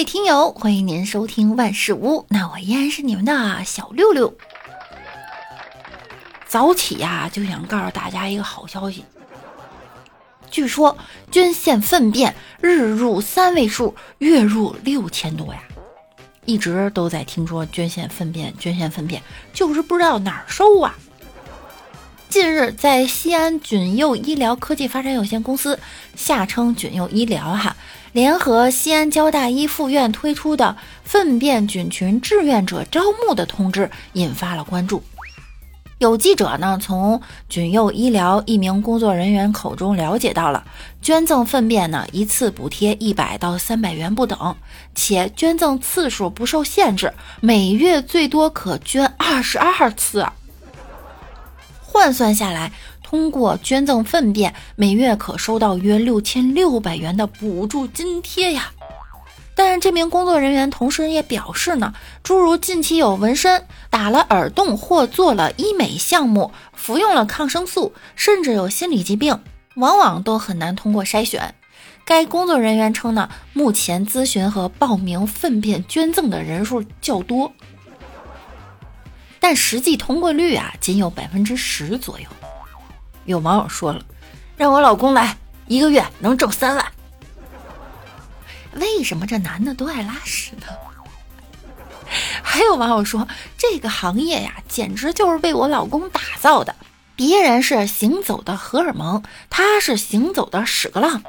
位听友，欢迎您收听万事屋。那我依然是你们的小六六。早起呀，就想告诉大家一个好消息。据说捐献粪便日入三位数，月入六千多呀。一直都在听说捐献粪便，捐献粪便，就是不知道哪儿收啊。近日，在西安菌佑医疗科技发展有限公司（下称菌佑医疗）哈。联合西安交大一附院推出的粪便菌群志愿者招募的通知引发了关注。有记者呢从菌佑医疗一名工作人员口中了解到了，捐赠粪便呢一次补贴一百到三百元不等，且捐赠次数不受限制，每月最多可捐二十二次。换算下来。通过捐赠粪便，每月可收到约六千六百元的补助津贴呀。但这名工作人员同时也表示呢，诸如近期有纹身、打了耳洞或做了医美项目、服用了抗生素，甚至有心理疾病，往往都很难通过筛选。该工作人员称呢，目前咨询和报名粪便捐赠的人数较多，但实际通过率啊，仅有百分之十左右。有网友说了，让我老公来，一个月能挣三万。为什么这男的都爱拉屎呢？还有网友说，这个行业呀，简直就是为我老公打造的。别人是行走的荷尔蒙，他是行走的屎个浪，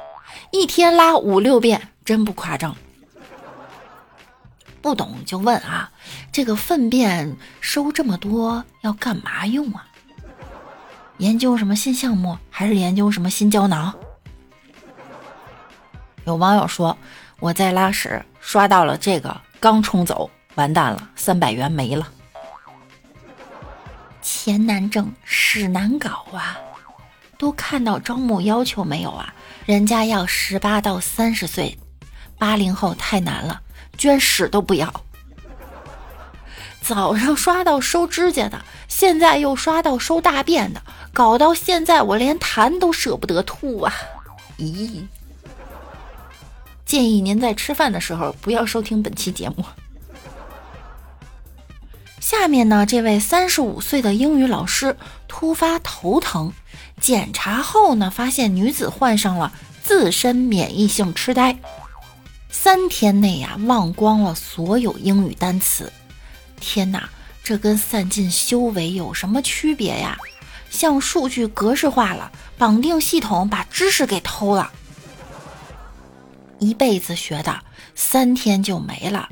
一天拉五六遍，真不夸张。不懂就问啊，这个粪便收这么多，要干嘛用啊？研究什么新项目，还是研究什么新胶囊？有网友说我在拉屎刷到了这个，刚冲走，完蛋了，三百元没了。钱难挣，屎难搞啊！都看到招募要求没有啊？人家要十八到三十岁，八零后太难了，捐屎都不要。早上刷到收指甲的，现在又刷到收大便的。搞到现在，我连痰都舍不得吐啊！咦，建议您在吃饭的时候不要收听本期节目。下面呢，这位三十五岁的英语老师突发头疼，检查后呢，发现女子患上了自身免疫性痴呆，三天内呀忘光了所有英语单词。天哪，这跟散尽修为有什么区别呀？像数据格式化了，绑定系统把知识给偷了，一辈子学的三天就没了，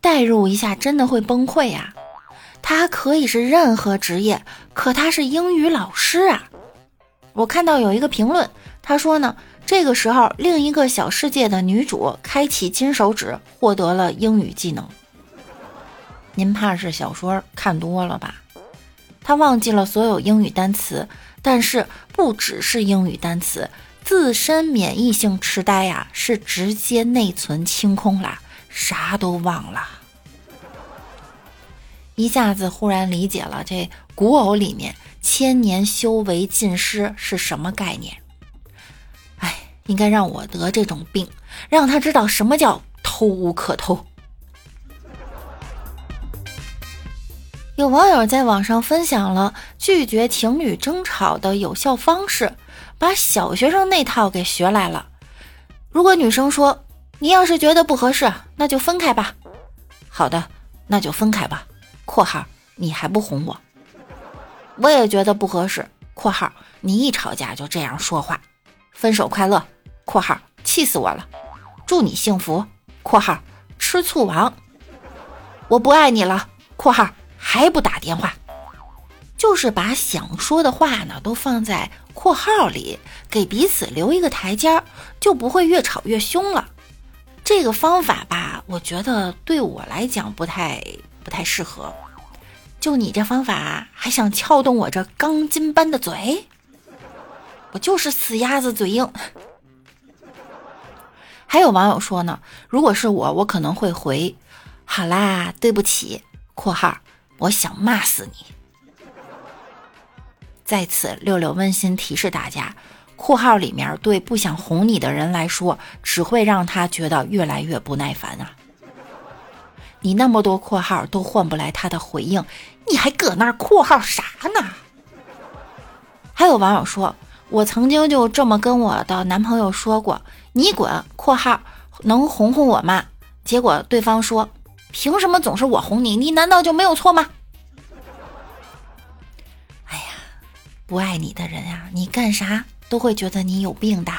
代入一下真的会崩溃呀！他可以是任何职业，可他是英语老师啊！我看到有一个评论，他说呢，这个时候另一个小世界的女主开启金手指，获得了英语技能。您怕是小说看多了吧？他忘记了所有英语单词，但是不只是英语单词，自身免疫性痴呆呀，是直接内存清空了，啥都忘了。一下子忽然理解了这古偶里面千年修为尽失是什么概念。哎，应该让我得这种病，让他知道什么叫偷无可偷。有网友在网上分享了拒绝情侣争吵的有效方式，把小学生那套给学来了。如果女生说：“你要是觉得不合适，那就分开吧。”好的，那就分开吧。（括号你还不哄我？）我也觉得不合适。（括号你一吵架就这样说话。）分手快乐。（括号气死我了。）祝你幸福。（括号吃醋王。）我不爱你了。（括号）还不打电话，就是把想说的话呢都放在括号里，给彼此留一个台阶儿，就不会越吵越凶了。这个方法吧，我觉得对我来讲不太不太适合。就你这方法，还想撬动我这钢筋般的嘴？我就是死鸭子嘴硬。还有网友说呢，如果是我，我可能会回：好啦，对不起。括号。我想骂死你！在此，六六温馨提示大家：括号里面对不想哄你的人来说，只会让他觉得越来越不耐烦啊。你那么多括号都换不来他的回应，你还搁那儿括号啥呢？还有网友说，我曾经就这么跟我的男朋友说过：“你滚！”（括号能哄哄我吗？）结果对方说：“凭什么总是我哄你？你难道就没有错吗？”哎呀，不爱你的人呀，你干啥都会觉得你有病的。